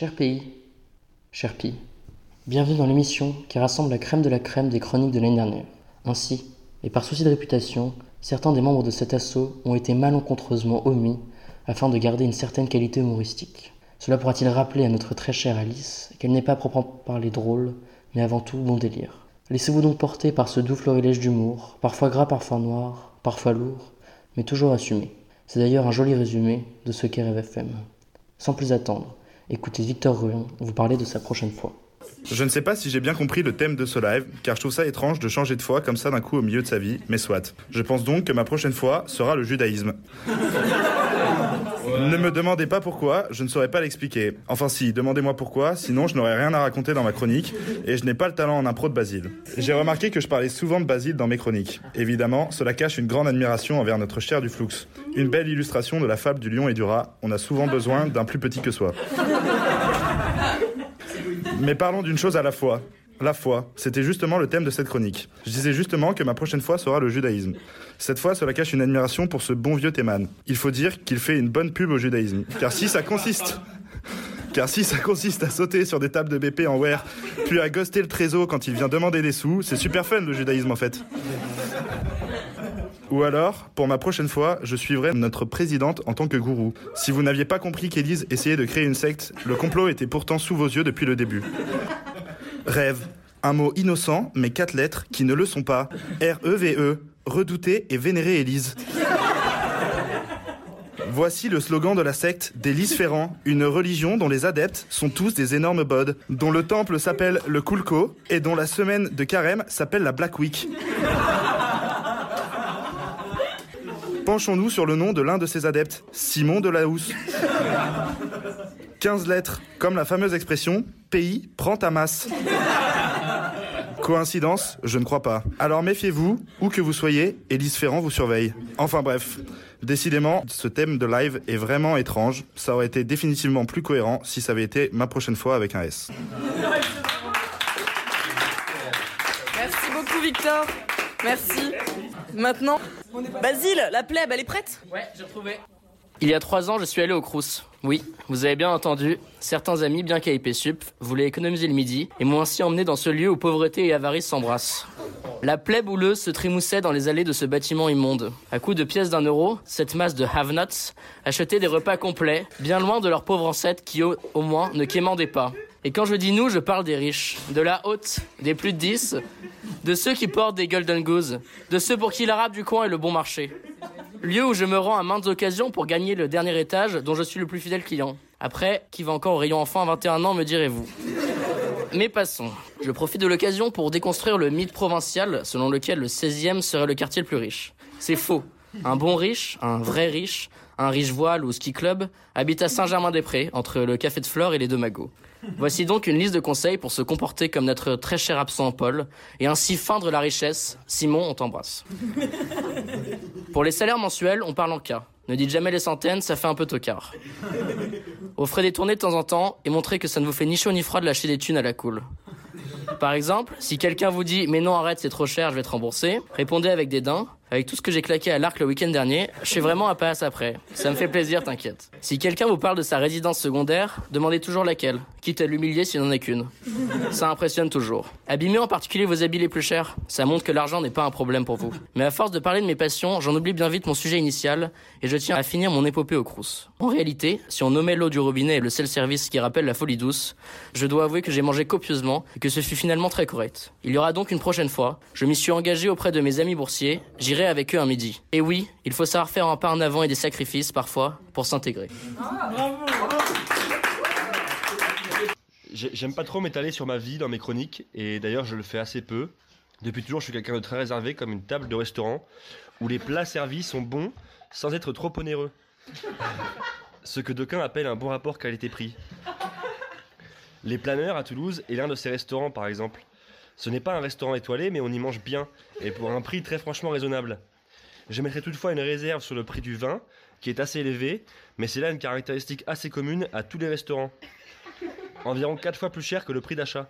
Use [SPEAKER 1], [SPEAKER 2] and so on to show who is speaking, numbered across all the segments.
[SPEAKER 1] Cher pays, cher pays, bienvenue dans l'émission qui rassemble la crème de la crème des chroniques de l'année dernière. Ainsi, et par souci de réputation, certains des membres de cet assaut ont été malencontreusement omis afin de garder une certaine qualité humoristique. Cela pourra-t-il rappeler à notre très chère Alice qu'elle n'est pas proprement parler drôle, mais avant tout bon délire? Laissez-vous donc porter par ce doux florilège d'humour, parfois gras, parfois noir, parfois lourd, mais toujours assumé. C'est d'ailleurs un joli résumé de ce qu'est Rêve. Sans plus attendre, écoutez Victor Ruon vous parler de sa prochaine fois.
[SPEAKER 2] Je ne sais pas si j'ai bien compris le thème de ce live, car je trouve ça étrange de changer de foi comme ça d'un coup au milieu de sa vie, mais soit. Je pense donc que ma prochaine foi sera le judaïsme. Ne me demandez pas pourquoi, je ne saurais pas l'expliquer. Enfin si, demandez-moi pourquoi, sinon je n'aurais rien à raconter dans ma chronique, et je n'ai pas le talent en impro de Basile. J'ai remarqué que je parlais souvent de Basile dans mes chroniques. Évidemment, cela cache une grande admiration envers notre cher du Flux. Une belle illustration de la fable du lion et du rat, on a souvent besoin d'un plus petit que soi. Mais parlons d'une chose à la fois. La foi, c'était justement le thème de cette chronique. Je disais justement que ma prochaine fois sera le judaïsme. Cette fois, cela cache une admiration pour ce bon vieux Théman. Il faut dire qu'il fait une bonne pub au judaïsme. Car si ça consiste... Car si ça consiste à sauter sur des tables de BP en wear, puis à ghoster le trésor quand il vient demander des sous, c'est super fun le judaïsme en fait. Ou alors, pour ma prochaine fois, je suivrai notre présidente en tant que gourou. Si vous n'aviez pas compris qu'Élise essayait de créer une secte, le complot était pourtant sous vos yeux depuis le début. Rêve. Un mot innocent, mais quatre lettres qui ne le sont pas. R-E-V-E. Redouter et vénérer Élise. Voici le slogan de la secte d'Élise Ferrand, une religion dont les adeptes sont tous des énormes bods, dont le temple s'appelle le Kulko et dont la semaine de carême s'appelle la Black Week. Penchons-nous sur le nom de l'un de ses adeptes, Simon de la Housse. 15 lettres, comme la fameuse expression pays prend ta masse. Coïncidence Je ne crois pas. Alors méfiez-vous, où que vous soyez, Élise Ferrand vous surveille. Enfin bref, décidément, ce thème de live est vraiment étrange. Ça aurait été définitivement plus cohérent si ça avait été ma prochaine fois avec un S.
[SPEAKER 3] Merci beaucoup Victor. Merci. Maintenant, Basile, la plèbe, elle est prête?
[SPEAKER 4] Ouais, j'ai retrouvé. Il y a trois ans, je suis allé au Crous. Oui, vous avez bien entendu, certains amis, bien qu'à sup, voulaient économiser le midi et m'ont ainsi emmené dans ce lieu où pauvreté et avarice s'embrassent. La plèbe houleuse se trémoussait dans les allées de ce bâtiment immonde. À coups de pièces d'un euro, cette masse de have-nots achetait des repas complets, bien loin de leurs pauvres ancêtres qui, au, au moins, ne quémandaient pas. Et quand je dis nous, je parle des riches, de la haute, des plus de 10, de ceux qui portent des golden goose, de ceux pour qui l'arabe du coin est le bon marché. Lieu où je me rends à maintes occasions pour gagner le dernier étage dont je suis le plus fidèle client. Après, qui va encore au rayon enfant à 21 ans, me direz-vous. Mais passons. Je profite de l'occasion pour déconstruire le mythe provincial selon lequel le 16e serait le quartier le plus riche. C'est faux. Un bon riche, un vrai riche, un riche voile ou ski club habite à Saint-Germain-des-Prés, entre le café de Flore et les deux magots. Voici donc une liste de conseils pour se comporter comme notre très cher absent Paul et ainsi feindre la richesse. Simon, on t'embrasse. Pour les salaires mensuels, on parle en cas. Ne dites jamais les centaines, ça fait un peu tocard. Offrez des tournées de temps en temps et montrez que ça ne vous fait ni chaud ni froid de lâcher des thunes à la cool. Par exemple, si quelqu'un vous dit mais non arrête c'est trop cher, je vais te rembourser, répondez avec des dents avec tout ce que j'ai claqué à l'arc le week-end dernier, je suis vraiment à passe après. Ça me fait plaisir, t'inquiète. Si quelqu'un vous parle de sa résidence secondaire, demandez toujours laquelle, quitte à l'humilier s'il n'en a qu'une. Ça impressionne toujours. Abîmez en particulier vos habits les plus chers. Ça montre que l'argent n'est pas un problème pour vous. Mais à force de parler de mes passions, j'en oublie bien vite mon sujet initial et je tiens à finir mon épopée au crous. En réalité, si on nommait l'eau du robinet et le self-service qui rappelle la folie douce, je dois avouer que j'ai mangé copieusement et que ce fut finalement très correct. Il y aura donc une prochaine fois. Je m'y suis engagé auprès de mes amis boursiers. Avec eux un midi. Et oui, il faut savoir faire un pas en avant et des sacrifices parfois pour s'intégrer.
[SPEAKER 5] J'aime pas trop m'étaler sur ma vie dans mes chroniques, et d'ailleurs je le fais assez peu. Depuis toujours, je suis quelqu'un de très réservé, comme une table de restaurant, où les plats servis sont bons sans être trop onéreux. Ce que d'aucuns appellent un bon rapport qualité-prix. Les Planeurs à Toulouse est l'un de ces restaurants, par exemple. Ce n'est pas un restaurant étoilé, mais on y mange bien, et pour un prix très franchement raisonnable. Je mettrai toutefois une réserve sur le prix du vin, qui est assez élevé, mais c'est là une caractéristique assez commune à tous les restaurants. Environ 4 fois plus cher que le prix d'achat.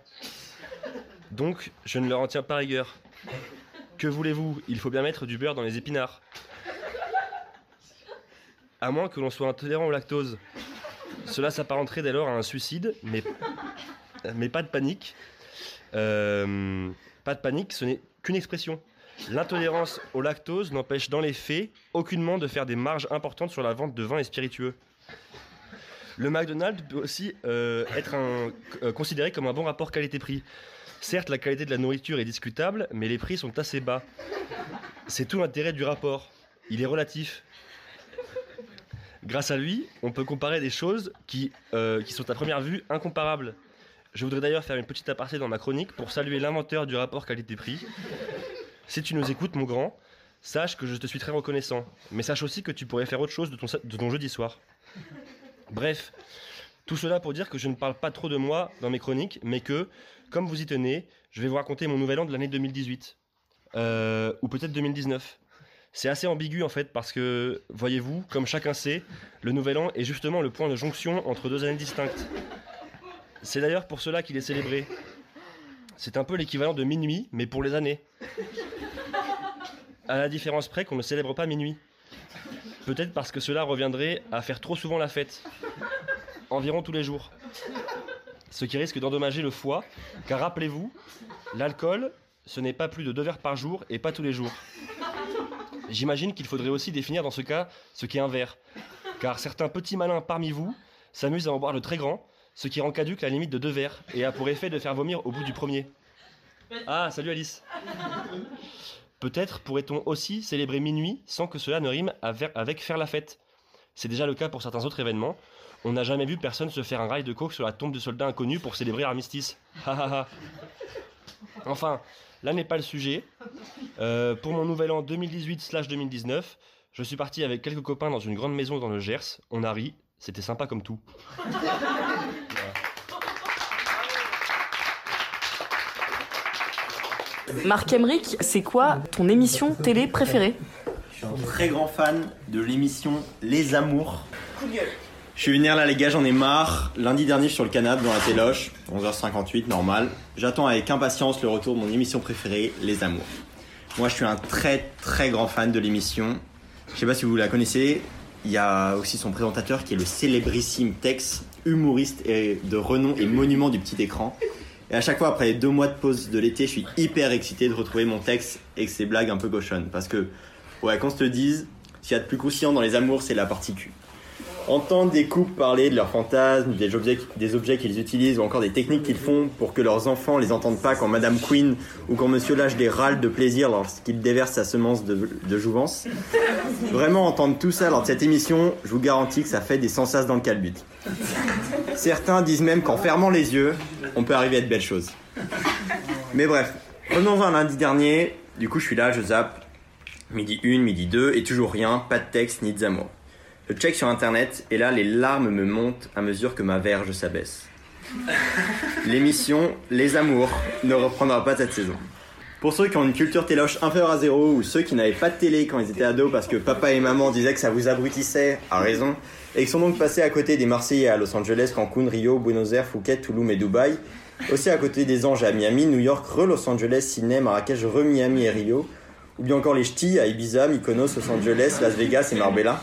[SPEAKER 5] Donc, je ne leur en tiens pas rigueur. Que voulez-vous? Il faut bien mettre du beurre dans les épinards. À moins que l'on soit intolérant au lactose. Cela s'apparenterait dès lors à un suicide, mais, mais pas de panique. Euh, pas de panique, ce n'est qu'une expression. L'intolérance au lactose n'empêche dans les faits aucunement de faire des marges importantes sur la vente de vin et spiritueux. Le McDonald's peut aussi euh, être euh, considéré comme un bon rapport qualité-prix. Certes, la qualité de la nourriture est discutable, mais les prix sont assez bas. C'est tout l'intérêt du rapport. Il est relatif. Grâce à lui, on peut comparer des choses qui sont à première vue incomparables. Je voudrais d'ailleurs faire une petite aparté dans ma chronique pour saluer l'inventeur du rapport qualité-prix. Si tu nous écoutes, mon grand, sache que je te suis très reconnaissant. Mais sache aussi que tu pourrais faire autre chose de ton, de ton jeudi soir. Bref, tout cela pour dire que je ne parle pas trop de moi dans mes chroniques, mais que, comme vous y tenez, je vais vous raconter mon nouvel an de l'année 2018. Euh, ou peut-être 2019. C'est assez ambigu en fait parce que, voyez-vous, comme chacun sait, le nouvel an est justement le point de jonction entre deux années distinctes. C'est d'ailleurs pour cela qu'il est célébré. C'est un peu l'équivalent de minuit, mais pour les années. À la différence près qu'on ne célèbre pas minuit. Peut-être parce que cela reviendrait à faire trop souvent la fête. Environ tous les jours. Ce qui risque d'endommager le foie, car rappelez-vous, l'alcool, ce n'est pas plus de deux verres par jour et pas tous les jours. J'imagine qu'il faudrait aussi définir dans ce cas ce qu'est un verre. Car certains petits malins parmi vous s'amusent à en boire le très grand, ce qui rend caduque la limite de deux verres et a pour effet de faire vomir au bout du premier. Ah, salut Alice Peut-être pourrait-on aussi célébrer minuit sans que cela ne rime avec faire la fête. C'est déjà le cas pour certains autres événements. On n'a jamais vu personne se faire un rail de coke sur la tombe de soldats inconnus pour célébrer l'armistice. Enfin, là n'est pas le sujet. Euh, pour mon nouvel an 2018-2019, je suis parti avec quelques copains dans une grande maison dans le Gers. On a ri, c'était sympa comme tout.
[SPEAKER 3] Marc Emmerich, c'est quoi ton émission télé préférée?
[SPEAKER 6] Je suis un très grand fan de l'émission Les Amours. Je suis venir là les gars, j'en ai marre. Lundi dernier, je suis sur le canapé dans la téloche, 11h58, normal. J'attends avec impatience le retour de mon émission préférée, Les Amours. Moi, je suis un très très grand fan de l'émission. Je sais pas si vous la connaissez. Il y a aussi son présentateur qui est le célébrissime Tex, humoriste et de renom et monument du petit écran. Et à chaque fois, après les deux mois de pause de l'été, je suis hyper excité de retrouver mon Tex et ses blagues un peu cochonnes. Parce que, ouais, qu'on se le dise, s'il y a de plus croustillant dans les amours, c'est la partie cul. Entendre des couples parler de leurs fantasmes, des objets, qu'ils utilisent ou encore des techniques qu'ils font pour que leurs enfants les entendent pas quand Madame Queen ou quand Monsieur Lâche des râles de plaisir lorsqu'il déverse sa semence de, jouvence. Vraiment entendre tout ça lors de cette émission, je vous garantis que ça fait des sensas dans le calbut. Certains disent même qu'en fermant les yeux, on peut arriver à de belles choses. Mais bref, revenons à lundi dernier. Du coup, je suis là, je zappe. Midi 1, midi 2, et toujours rien, pas de texte ni de. Je check sur internet, et là, les larmes me montent à mesure que ma verge s'abaisse. L'émission Les Amours ne reprendra pas cette saison. Pour ceux qui ont une culture téloche inférieure à zéro ou ceux qui n'avaient pas de télé quand ils étaient ados parce que papa et maman disaient que ça vous abrutissait, à raison, et qui sont donc passés à côté des Marseillais à Los Angeles, Cancun, Rio, Buenos Aires, Phuket, Toulouse et Dubaï, aussi à côté des Anges à Miami, New York, re-Los Angeles, Sydney, Marrakech, re-Miami et Rio, ou bien encore les Ch'tis à Ibiza, Mykonos, Los Angeles, Las Vegas et Marbella.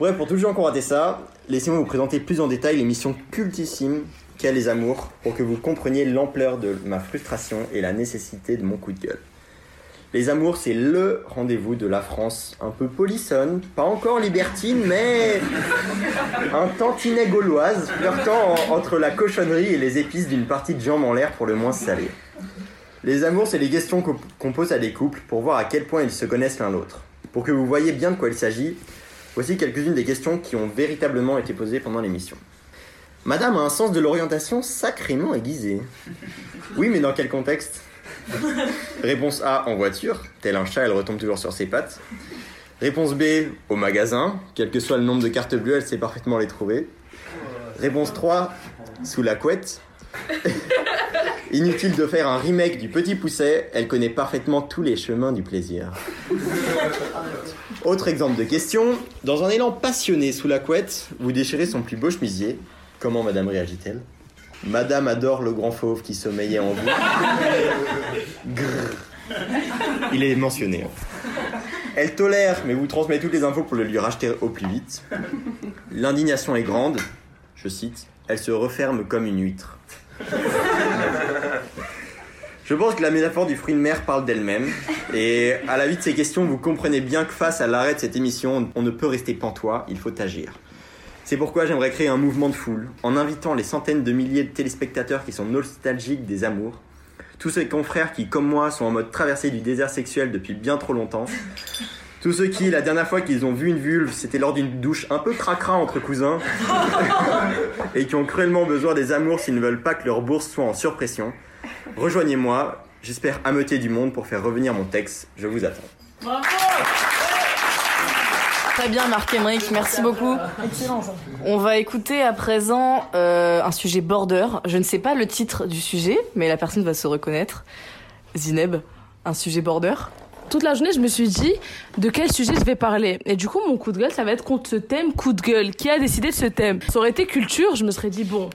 [SPEAKER 6] Bref, pour tous les gens qui ont raté ça, laissez-moi vous présenter plus en détail l'émission cultissime qu'est Les Amours pour que vous compreniez l'ampleur de ma frustration et la nécessité de mon coup de gueule. Les Amours, c'est LE rendez-vous de la France, un peu polissonne, pas encore libertine, mais un tantinet gauloise, flirtant en- entre la cochonnerie et les épices d'une partie de jambes en l'air pour le moins salée. Les amours, c'est les questions qu'on pose à des couples pour voir à quel point ils se connaissent l'un l'autre. Pour que vous voyez bien de quoi il s'agit, voici quelques-unes des questions qui ont véritablement été posées pendant l'émission. Madame a un sens de l'orientation sacrément aiguisé. Oui, mais dans quel contexte? Réponse A, en voiture, tel un chat, elle retombe toujours sur ses pattes. Réponse B, au magasin, quel que soit le nombre de cartes bleues, elle sait parfaitement les trouver. Réponse 3, sous la couette. Inutile de faire un remake du Petit Pousset, elle connaît parfaitement tous les chemins du plaisir. Autre exemple de question, dans un élan passionné sous la couette, vous déchirez son plus beau chemisier. Comment madame réagit-elle? Madame adore le grand fauve qui sommeillait en vous. Grrr. Il est mentionné. hein. Elle tolère, mais vous transmet toutes les infos pour le lui racheter au plus vite. L'indignation est grande. Je cite Elle se referme comme une huître. Je pense que la métaphore du fruit de mer parle d'elle-même. Et à la vue de ces questions, vous comprenez bien que face à l'arrêt de cette émission, on ne peut rester pantois, il faut agir. C'est pourquoi j'aimerais créer un mouvement de foule, en invitant les centaines de milliers de téléspectateurs qui sont nostalgiques des amours, tous ces confrères qui, comme moi, sont en mode traversée du désert sexuel depuis bien trop longtemps, tous ceux qui, la dernière fois qu'ils ont vu une vulve, c'était lors d'une douche un peu cracra entre cousins, et qui ont cruellement besoin des amours s'ils ne veulent pas que leur bourse soit en surpression. Rejoignez-moi, j'espère ameuter du monde pour faire revenir mon texte. Je vous attends.
[SPEAKER 3] Très bien, Marc Emmerich, merci beaucoup. Excellent. On va écouter à présent euh, un sujet border. Je ne sais pas le titre du sujet, mais la personne va se reconnaître. Zineb, un sujet border?
[SPEAKER 7] Toute la journée, je me suis dit de quel sujet je vais parler? Et du coup, mon coup de gueule, ça va être contre ce thème coup de gueule. Qui a décidé de ce thème? Ça aurait été culture, je me serais dit, bon,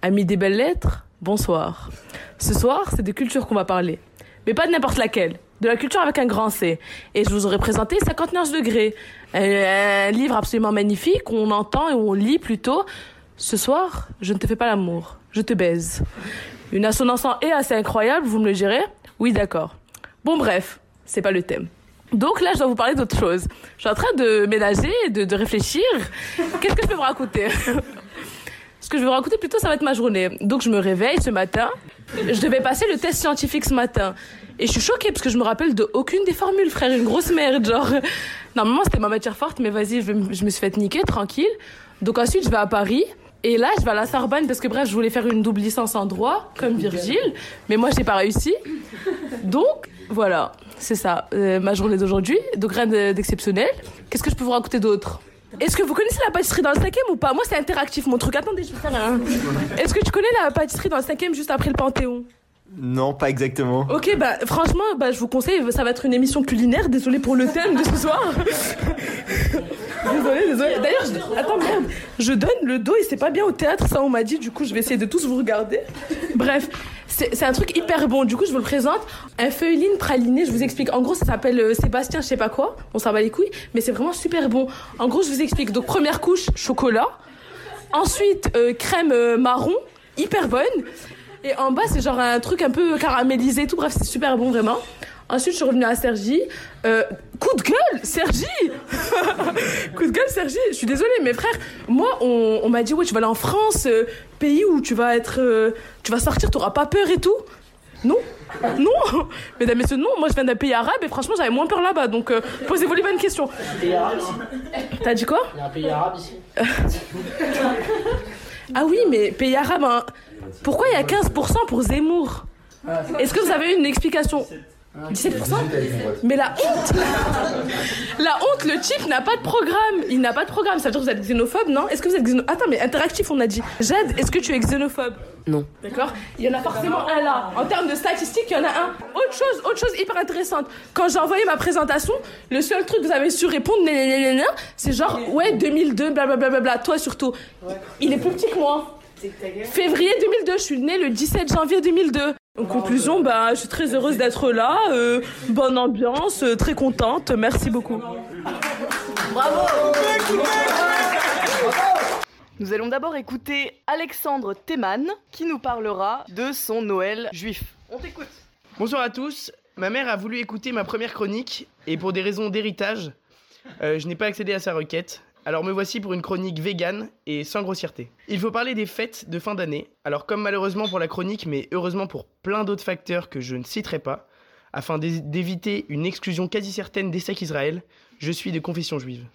[SPEAKER 7] amis des belles lettres, bonsoir. Ce soir, c'est de culture qu'on va parler. Mais pas de n'importe laquelle. De la culture avec un grand C. Et je vous aurais présenté 59 degrés. Un, livre absolument magnifique, on entend et on lit plutôt. Ce soir, je ne te fais pas l'amour, je te baise. Une assonance en et assez incroyable, vous me le direz? Oui, d'accord. Bon, bref, c'est pas le thème. Donc là, je dois vous parler d'autre chose. Je suis en train de ménager, de, de réfléchir. Qu'est-ce que je peux vous raconter? Ce que je vais vous raconter plutôt, ça va être ma journée. Donc je me réveille ce matin. Je devais passer le test scientifique ce matin. Et je suis choquée parce que je me rappelle de aucune des formules, frère. Une grosse merde, genre. Normalement, c'était ma matière forte, mais vas-y, je, je me suis fait niquer, tranquille. Donc ensuite, je vais à Paris. Et là, je vais à la Sorbonne parce que bref, je voulais faire une double licence en droit, comme Virgile. Mais moi, j'ai pas réussi. Donc, voilà, c'est ça, euh, ma journée d'aujourd'hui. Donc rien d'exceptionnel. Qu'est-ce que je peux vous raconter d'autre? Est-ce que vous connaissez la pâtisserie dans le 5 ou pas? Moi, c'est interactif, mon truc. Attendez, je vais faire un... Est-ce que tu connais la pâtisserie dans le 5 juste après le Panthéon?
[SPEAKER 6] Non, pas exactement.
[SPEAKER 7] Ok, bah franchement, bah, je vous conseille, ça va être une émission culinaire. Désolé pour le thème de ce soir. désolé, désolé. D'ailleurs, je... attends, merde. Je donne le dos et c'est pas bien au théâtre, ça on m'a dit. Du coup, je vais essayer de tous vous regarder. Bref, c'est un truc hyper bon. Du coup, je vous le présente. Un feuilline praliné, je vous explique. En gros, ça s'appelle euh, Sébastien, je sais pas quoi. On s'en bat les couilles, mais c'est vraiment super bon. En gros, je vous explique. Donc, première couche, chocolat. Ensuite, euh, crème euh, marron, hyper bonne. Et en bas, c'est genre un truc un peu caramélisé, tout. Bref, c'est super bon, vraiment. Ensuite, je suis revenue à Sergi. Euh, coup de gueule, Sergi Coup de gueule, Sergi. Je suis désolée, mes frères. Moi, on, on m'a dit, ouais, tu vas aller en France, euh, pays où tu vas être. Euh, tu vas sortir, tu pas peur et tout. Non Non Mesdames et messieurs, non. Moi, je viens d'un pays arabe et franchement, j'avais moins peur là-bas. Donc, posez-vous les bonnes questions.
[SPEAKER 4] Pays arabe ici
[SPEAKER 7] T'as dit quoi?
[SPEAKER 4] Il y a un pays arabe ici.
[SPEAKER 7] ah oui, mais pays arabe, hein. pourquoi il y a 15% pour Zemmour? Est-ce que vous avez une explication? 17% Mais la honte La honte, le type n'a pas de programme. Il n'a pas de programme. Ça veut dire que vous êtes xénophobe, non? Est-ce que vous êtes xénophobe Attends, mais interactif, on a dit. Jade, est-ce que tu es xénophobe?
[SPEAKER 4] Non.
[SPEAKER 7] D'accord? Il y en a forcément un là. En termes de statistiques, il y en a un. Autre chose, autre chose hyper intéressante. Quand j'ai envoyé ma présentation, le seul truc que vous avez su répondre, c'est genre, ouais, 2002, blablabla, bla, toi surtout. Il est plus petit que moi. Février 2002, je suis née le 17 janvier 2002. En conclusion, bah, je suis très heureuse d'être là. Euh, bonne ambiance, euh, très contente. Merci beaucoup.
[SPEAKER 3] Bravo Nous allons d'abord écouter Alexandre Théman qui nous parlera de son Noël juif. On t'écoute.
[SPEAKER 8] Bonsoir à tous. Ma mère a voulu écouter ma première chronique et pour des raisons d'héritage, euh, je n'ai pas accédé à sa requête. Alors me voici pour une chronique vegan et sans grossièreté. Il faut parler des fêtes de fin d'année. Alors comme malheureusement pour la chronique, mais heureusement pour plein d'autres facteurs que je ne citerai pas, afin d'éviter une exclusion quasi certaine des sacs Israël, je suis de confession juive.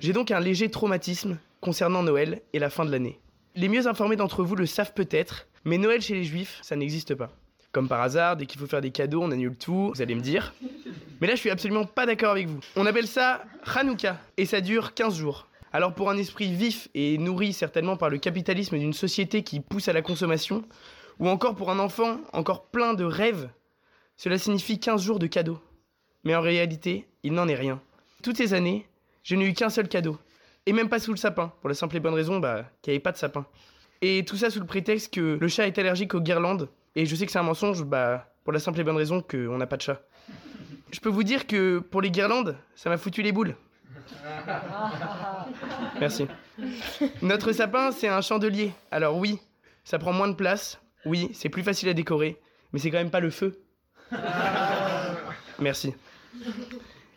[SPEAKER 8] J'ai donc un léger traumatisme concernant Noël et la fin de l'année. Les mieux informés d'entre vous le savent peut-être, mais Noël chez les juifs, ça n'existe pas. Comme par hasard, dès qu'il faut faire des cadeaux, on annule tout, vous allez me dire. Mais là, je suis absolument pas d'accord avec vous. On appelle ça Hanouka, et ça dure 15 jours. Alors pour un esprit vif et nourri certainement par le capitalisme d'une société qui pousse à la consommation, ou encore pour un enfant encore plein de rêves, cela signifie 15 jours de cadeaux. Mais en réalité, il n'en est rien. Toutes ces années, je n'ai eu qu'un seul cadeau. Et même pas sous le sapin, pour la simple et bonne raison bah, qu'il n'y avait pas de sapin. Et tout ça sous le prétexte que le chat est allergique aux guirlandes et je sais que c'est un mensonge, bah, pour la simple et bonne raison qu'on n'a pas de chat. Je peux vous dire que pour les guirlandes, ça m'a foutu les boules. Merci. Notre sapin, c'est un chandelier. Alors oui, ça prend moins de place. Oui, c'est plus facile à décorer. Mais c'est quand même pas le feu. Merci.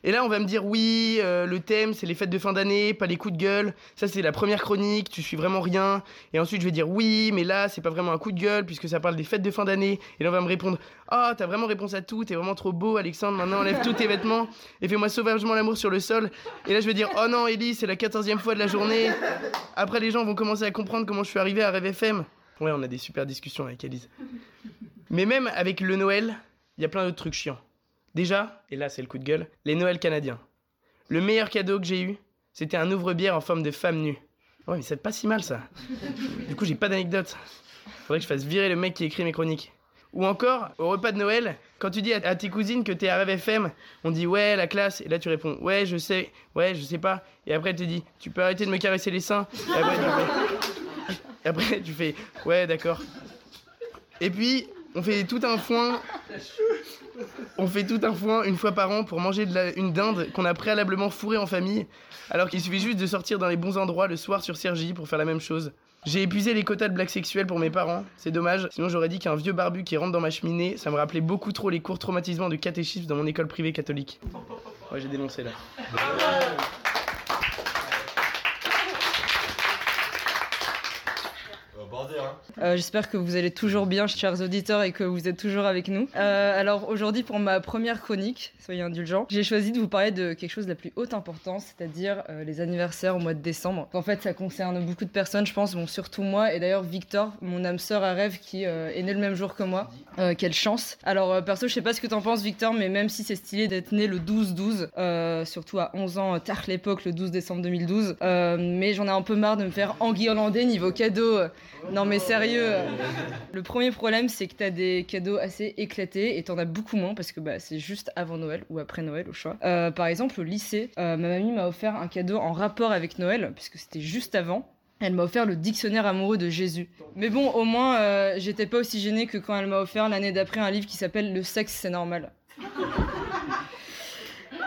[SPEAKER 8] Et là, on va me dire oui, euh, le thème, c'est les fêtes de fin d'année, pas les coups de gueule. Ça, c'est la première chronique, tu suis vraiment rien. Et ensuite, je vais dire oui, mais là, c'est pas vraiment un coup de gueule, puisque ça parle des fêtes de fin d'année. Et là, on va me répondre Ah, oh, t'as vraiment réponse à tout, t'es vraiment trop beau, Alexandre, maintenant enlève tous tes vêtements et fais-moi sauvagement l'amour sur le sol. Et là, je vais dire Oh non, Ellie, c'est la quatorzième fois de la journée. Après, les gens vont commencer à comprendre comment je suis arrivé à Rêve FM. Ouais, on a des super discussions avec Elise. Mais même avec le Noël, il y a plein d'autres trucs chiants. Déjà, et là c'est le coup de gueule, les Noëls canadiens. Le meilleur cadeau que j'ai eu, c'était un ouvre-bière en forme de femme nue. Ouais, mais c'est pas si mal ça. Du coup, j'ai pas d'anecdote. Faudrait que je fasse virer le mec qui écrit mes chroniques. Ou encore, au repas de Noël, quand tu dis à tes cousines que t'es à Rêve FM, on dit ouais, la classe, et là tu réponds ouais, je sais, ouais, je sais pas. Et après, tu dis tu peux arrêter de me caresser les seins. Et après, tu fais ouais, d'accord. Et puis, on fait tout un foin. On fait tout un foin une fois par an pour manger une dinde qu'on a préalablement fourrée en famille, alors qu'il suffit juste de sortir dans les bons endroits le soir sur Sergi pour faire la même chose. J'ai épuisé les quotas de blagues sexuelles pour mes parents, c'est dommage, sinon j'aurais dit qu'un vieux barbu qui rentre dans ma cheminée, ça me rappelait beaucoup trop les cours traumatisants de catéchisme dans mon école privée catholique. J'ai dénoncé là.
[SPEAKER 9] Euh, J'espère que vous allez toujours bien, chers auditeurs, et que vous êtes toujours avec nous. Euh, alors aujourd'hui, pour ma première chronique, soyez indulgents, j'ai choisi de vous parler de quelque chose de la plus haute importance, c'est-à-dire euh, les anniversaires au mois de décembre. En fait, ça concerne beaucoup de personnes, je pense, bon, surtout moi, et d'ailleurs Victor, mon âme sœur à rêve, qui est né le même jour que moi. Quelle chance. Alors perso, je sais pas ce que t'en penses, Victor, mais même si c'est stylé d'être né le 12-12, euh, surtout à 11 ans, tard l'époque, le 12 décembre 2012, euh, mais j'en ai un peu marre de me faire enguirlander niveau cadeau. Non mais sérieux. Le premier problème, c'est que t'as des cadeaux assez éclatés et t'en as beaucoup moins parce que bah, c'est juste avant Noël ou après Noël au choix. Euh, par exemple, au lycée, euh, ma mamie m'a offert un cadeau en rapport avec Noël puisque c'était juste avant. Elle m'a offert le dictionnaire amoureux de Jésus. Mais bon, au moins, euh, j'étais pas aussi gênée que quand elle m'a offert l'année d'après un livre qui s'appelle Le sexe, c'est normal.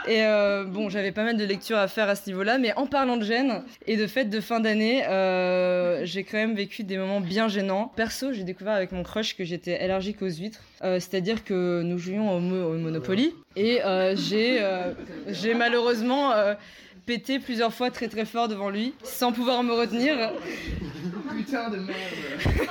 [SPEAKER 9] Et euh, bon, j'avais pas mal de lectures à faire à ce niveau-là, mais en parlant de gêne et de fêtes de fin d'année, euh, j'ai quand même vécu des moments bien gênants. Perso, j'ai découvert avec mon crush que j'étais allergique aux huîtres, Euh, c'est-à-dire que nous jouions au, mo- au Monopoly et j'ai malheureusement pété plusieurs fois très très fort devant lui sans pouvoir me retenir.
[SPEAKER 8] Putain de merde.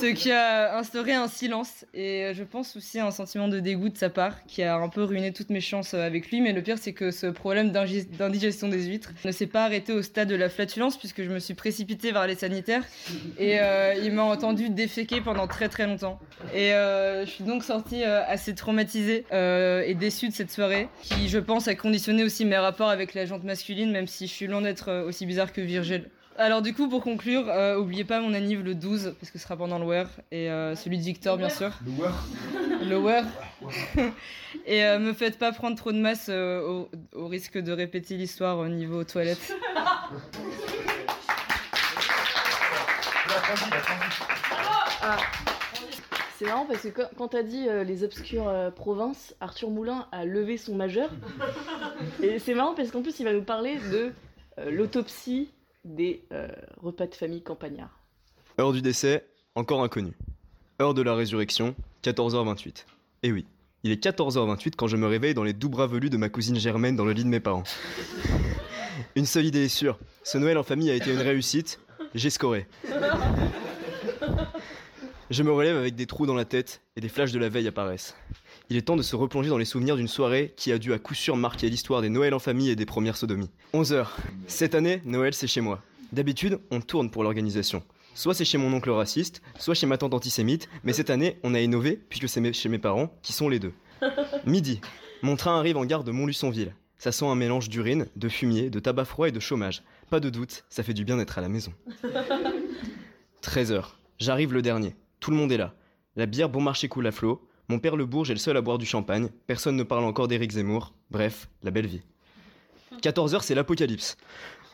[SPEAKER 9] Ce qui a instauré un silence et euh, je pense aussi un sentiment de dégoût de sa part qui a un peu ruiné toutes mes chances euh, avec lui. Mais le pire, c'est que ce problème d'indigestion des huîtres ne s'est pas arrêté au stade de la flatulence puisque je me suis précipitée vers les sanitaires et euh, il m'a entendu déféquer pendant très très longtemps. Et euh, je suis donc sortie assez traumatisée euh, et déçue de cette soirée qui, je pense, a conditionné aussi mes rapports avec la jante masculine, même si je suis loin d'être euh, aussi bizarre que Virgile. Alors du coup, pour conclure, euh, oubliez pas mon anniv le 12, parce que ce sera pendant le Wear, et euh, celui de Victor, bien sûr.
[SPEAKER 2] Le Wear
[SPEAKER 9] Le Wear. et euh, me faites pas prendre trop de masse euh, au, au risque de répéter l'histoire au niveau toilette.
[SPEAKER 3] Ah. C'est marrant parce que quand, t'as dit euh, les obscures euh, provinces, Arthur Moulin a levé son majeur. Et c'est marrant parce qu'en plus il va nous parler de euh, l'autopsie des repas de famille campagnards.
[SPEAKER 10] Heure du décès, encore inconnu. Heure de la résurrection, 14h28. Et oui, il est 14h28 quand je me réveille dans les doux bras velus de ma cousine Germaine dans le lit de mes parents. Une seule idée est sûre, ce Noël en famille a été une réussite, j'ai scoré. Je me relève avec des trous dans la tête et des flashs de la veille apparaissent. Il est temps de se replonger dans les souvenirs d'une soirée qui a dû à coup sûr marquer l'histoire des Noëls en famille et des premières sodomies. 11h. Cette année, Noël c'est chez moi. D'habitude, on tourne pour l'organisation. Soit c'est chez mon oncle raciste, soit chez ma tante antisémite, mais cette année, on a innové puisque c'est chez mes parents, qui sont les deux. Midi. Mon train arrive en gare de Montluçonville. Ça sent un mélange d'urine, de fumier, de tabac froid et de chômage. Pas de doute, ça fait du bien d'être à la maison. 13h. J'arrive le dernier. Tout le monde est là. La bière bon marché coule à flot. Mon père le bourge est le seul à boire du champagne. Personne ne parle encore d'Éric Zemmour. Bref, la belle vie. 14h, c'est l'apocalypse.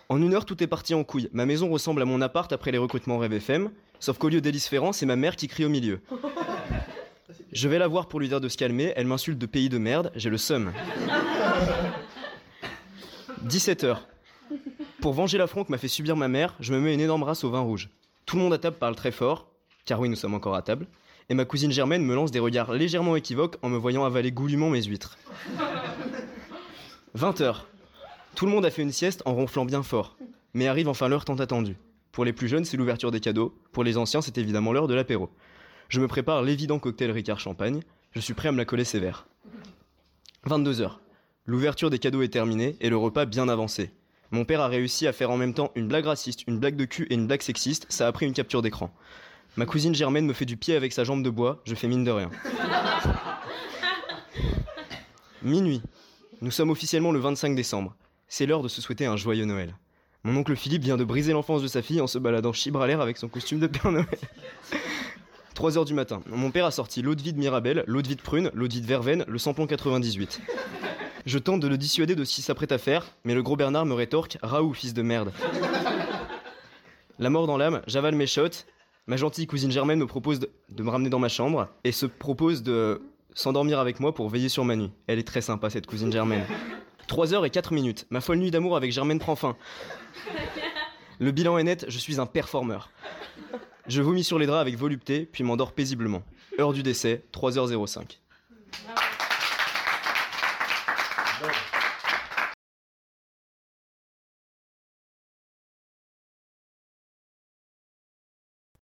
[SPEAKER 10] En une heure, tout est parti en couille. Ma maison ressemble à mon appart après les recrutements Rêve FM, sauf qu'au lieu d'Élise Ferrand, c'est ma mère qui crie au milieu. Je vais la voir pour lui dire de se calmer, elle m'insulte de pays de merde, j'ai le seum. 17h. Pour venger l'affront que m'a fait subir ma mère, je me mets une énorme race au vin rouge. Tout le monde à table parle très fort, car oui, nous sommes encore à table, et ma cousine Germaine me lance des regards légèrement équivoques en me voyant avaler goulûment mes huîtres. 20h. Tout le monde a fait une sieste en ronflant bien fort, mais arrive enfin l'heure tant attendue. Pour les plus jeunes, c'est l'ouverture des cadeaux, pour les anciens, c'est évidemment l'heure de l'apéro. Je me prépare l'évident cocktail Ricard Champagne, je suis prêt à me la coller sévère. 22h. L'ouverture des cadeaux est terminée et le repas bien avancé. Mon père a réussi à faire en même temps une blague raciste, une blague de cul et une blague sexiste, ça a pris une capture d'écran. Ma cousine Germaine me fait du pied avec sa jambe de bois, je fais mine de rien. Minuit. Nous sommes officiellement le 25 décembre. C'est l'heure de se souhaiter un joyeux Noël. Mon oncle Philippe vient de briser l'enfance de sa fille en se baladant chibre à l'air avec son costume de Père Noël. 3 heures du matin. Mon père a sorti l'eau de vie de Mirabelle, l'eau de vie de prune, l'eau de vie de verveine, le samplon 98. Je tente de le dissuader de ce s'apprête à faire, mais le gros Bernard me rétorque Raoult, fils de merde. La mort dans l'âme, j'avale mes shots. Ma gentille cousine Germaine me propose de, me ramener dans ma chambre et se propose de s'endormir avec moi pour veiller sur ma nuit. Elle est très sympa, cette cousine Germaine. 3 heures et 4 minutes. Ma folle nuit d'amour avec Germaine prend fin. Le bilan est net, je suis un performeur. Je vomis sur les draps avec volupté, puis m'endors paisiblement. Heure du décès, 3h05.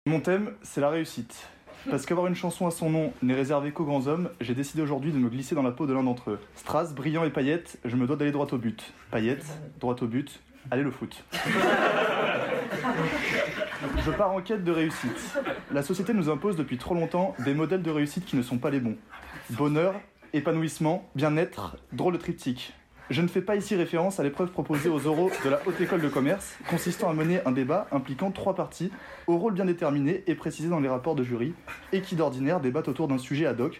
[SPEAKER 2] Mon thème, c'est la réussite. Parce qu'avoir une chanson à son nom n'est réservé qu'aux grands hommes, j'ai décidé aujourd'hui de me glisser dans la peau de l'un d'entre eux. Strass, brillant et paillette, je me dois d'aller droit au but. Paillette, droit au but, allez le foot. Je pars en quête de réussite. La société nous impose depuis trop longtemps des modèles de réussite qui ne sont pas les bons. Bonheur, épanouissement, bien-être, drôle de triptyque. Je ne fais pas ici référence à l'épreuve proposée aux oraux de la Haute École de Commerce, consistant à mener un débat impliquant trois parties, au rôle bien déterminé et précisé dans les rapports de jury, et qui d'ordinaire débattent autour d'un sujet ad hoc,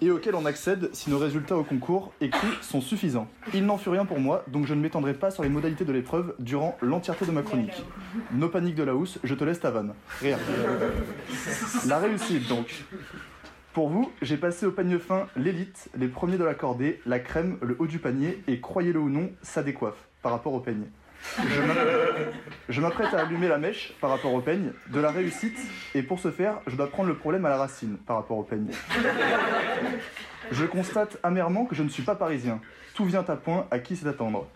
[SPEAKER 2] et auquel on accède si nos résultats au concours écrits sont suffisants. Il n'en fut rien pour moi, donc je ne m'étendrai pas sur les modalités de l'épreuve durant l'entièreté de ma chronique. No panique de la housse, je te laisse ta vanne. Rire. La réussite donc. Pour vous, j'ai passé au panier fin l'élite, les premiers de la cordée, la crème, le haut du panier, et croyez-le ou non, ça décoiffe par rapport au peigne. Je m'a- Je m'apprête à allumer la mèche par rapport au peigne, de la réussite, et pour ce faire, je dois prendre le problème à la racine par rapport au peigne. Je constate amèrement que je ne suis pas parisien. Tout vient à point, à qui c'est attendre.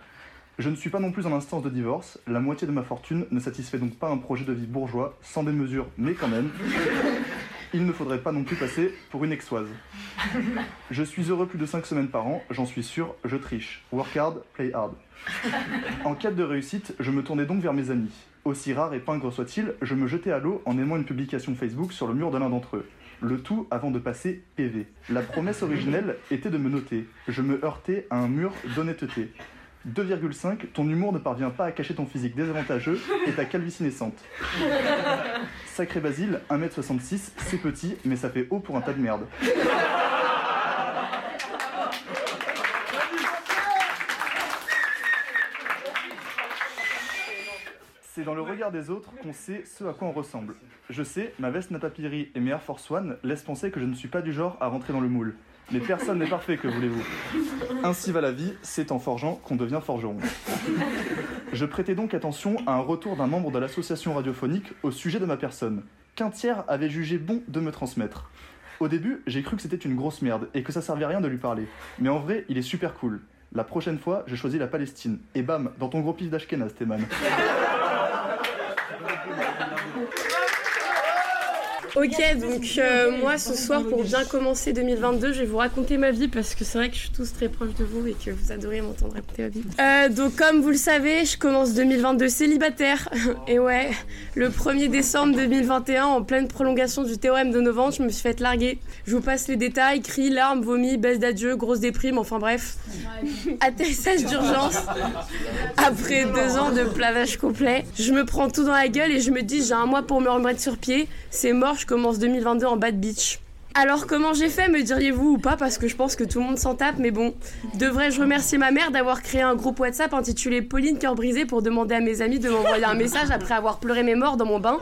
[SPEAKER 2] Je ne suis pas non plus en instance de divorce, la moitié de ma fortune ne satisfait donc pas un projet de vie bourgeois, sans des mesures, mais quand même. Il ne faudrait pas non plus passer pour une exoise. Je suis heureux plus de 5 semaines par an, j'en suis sûr, je triche. Work hard, play hard. En quête de réussite, je me tournais donc vers mes amis. Aussi rare et pingre soit-il, je me jetais à l'eau en aimant une publication Facebook sur le mur de l'un d'entre eux. Le tout avant de passer PV. La promesse originelle était de me noter. Je me heurtais à un mur d'honnêteté. 2,5, ton humour ne parvient pas à cacher ton physique désavantageux et ta calvitie naissante. Sacré Basile, 1m66, c'est petit, mais ça fait haut pour un tas de merde. C'est dans le regard des autres qu'on sait ce à quoi on ressemble. Je sais, ma veste Natapiri et mes Air Force One laissent penser que je ne suis pas du genre à rentrer dans le moule. Mais personne n'est parfait, que voulez-vous? Ainsi va la vie, c'est en forgeant qu'on devient forgeron. Je prêtais donc attention à un retour d'un membre de l'association radiophonique au sujet de ma personne, qu'un tiers avait jugé bon de me transmettre. Au début, j'ai cru que c'était une grosse merde et que ça servait à rien de lui parler. Mais en vrai, il est super cool. La prochaine fois, je choisis la Palestine. Et bam, dans ton gros pif d'Ashkenaz, Théman.
[SPEAKER 11] Ok, donc euh, moi ce soir pour bien commencer 2022, je vais vous raconter ma vie parce que c'est vrai que je suis tous très proche de vous et que vous adorez m'entendre raconter ma vie. Euh, donc comme vous le savez, je commence 2022 célibataire. Et ouais, le 1er décembre 2021, en pleine prolongation du théorème de novembre, je me suis fait larguer. Je vous passe les détails, cris, larmes, vomis, baisse d'adieu, grosse déprime, enfin bref. Atterrissage d'urgence. Après deux ans de plavage complet, je me prends tout dans la gueule et je me dis j'ai un mois pour me remettre sur pied. C'est mort, je commence 2022 en bad beach. Alors comment j'ai fait, me diriez-vous ou pas? Parce que je pense que tout le monde s'en tape, mais bon. Devrais-je remercier ma mère d'avoir créé un groupe WhatsApp intitulé Pauline Cœur Brisé pour demander à mes amis de m'envoyer un message après avoir pleuré mes morts dans mon bain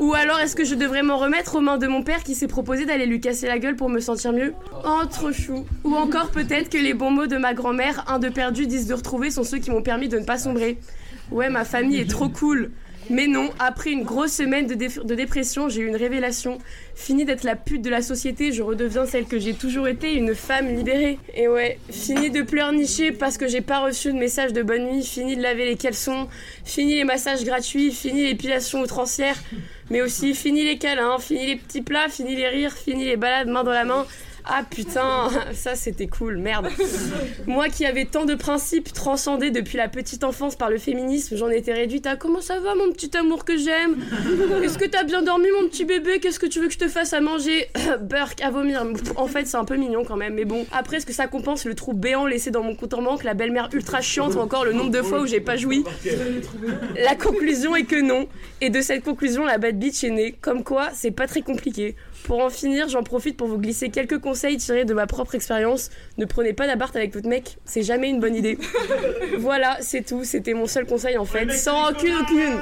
[SPEAKER 11] Ou alors est-ce que je devrais m'en remettre aux mains de mon père qui s'est proposé d'aller lui casser la gueule pour me sentir mieux? Oh, trop chou. Ou encore peut-être que les bons mots de ma grand-mère, un de perdu, dix de retrouvé, sont ceux qui m'ont permis de ne pas sombrer. Ouais, ma famille est trop cool. Mais non, après une grosse semaine de, dé- de dépression, j'ai eu une révélation. Fini d'être la pute de la société, je redeviens celle que j'ai toujours été, une femme libérée. Et ouais, fini de pleurnicher parce que j'ai pas reçu de message de bonne nuit, fini de laver les caleçons, fini les massages gratuits, fini l'épilation outrancière, mais aussi fini les câlins, fini les petits plats, fini les rires, fini les balades main dans la main. Ah putain, ça c'était cool, merde. Moi qui avais tant de principes transcendés depuis la petite enfance par le féminisme, j'en étais réduite à comment ça va mon petit amour que j'aime? Est-ce que t'as bien dormi mon petit bébé? Qu'est-ce que tu veux que je te fasse à manger? Burk à vomir. En fait c'est un peu mignon quand même, mais bon. Après est-ce que ça compense le trou béant laissé dans mon compte en banque, la belle-mère ultra chiante ou encore le nombre de fois où j'ai pas joui? La conclusion est que non. Et de cette conclusion la bad bitch est née. Comme quoi c'est pas très compliqué. Pour en finir, j'en profite pour vous glisser quelques conseils tirés de ma propre expérience. Ne prenez pas d'appart avec votre mec, c'est jamais une bonne idée. voilà, c'est tout, c'était mon seul conseil en fait, sans rancune aucune.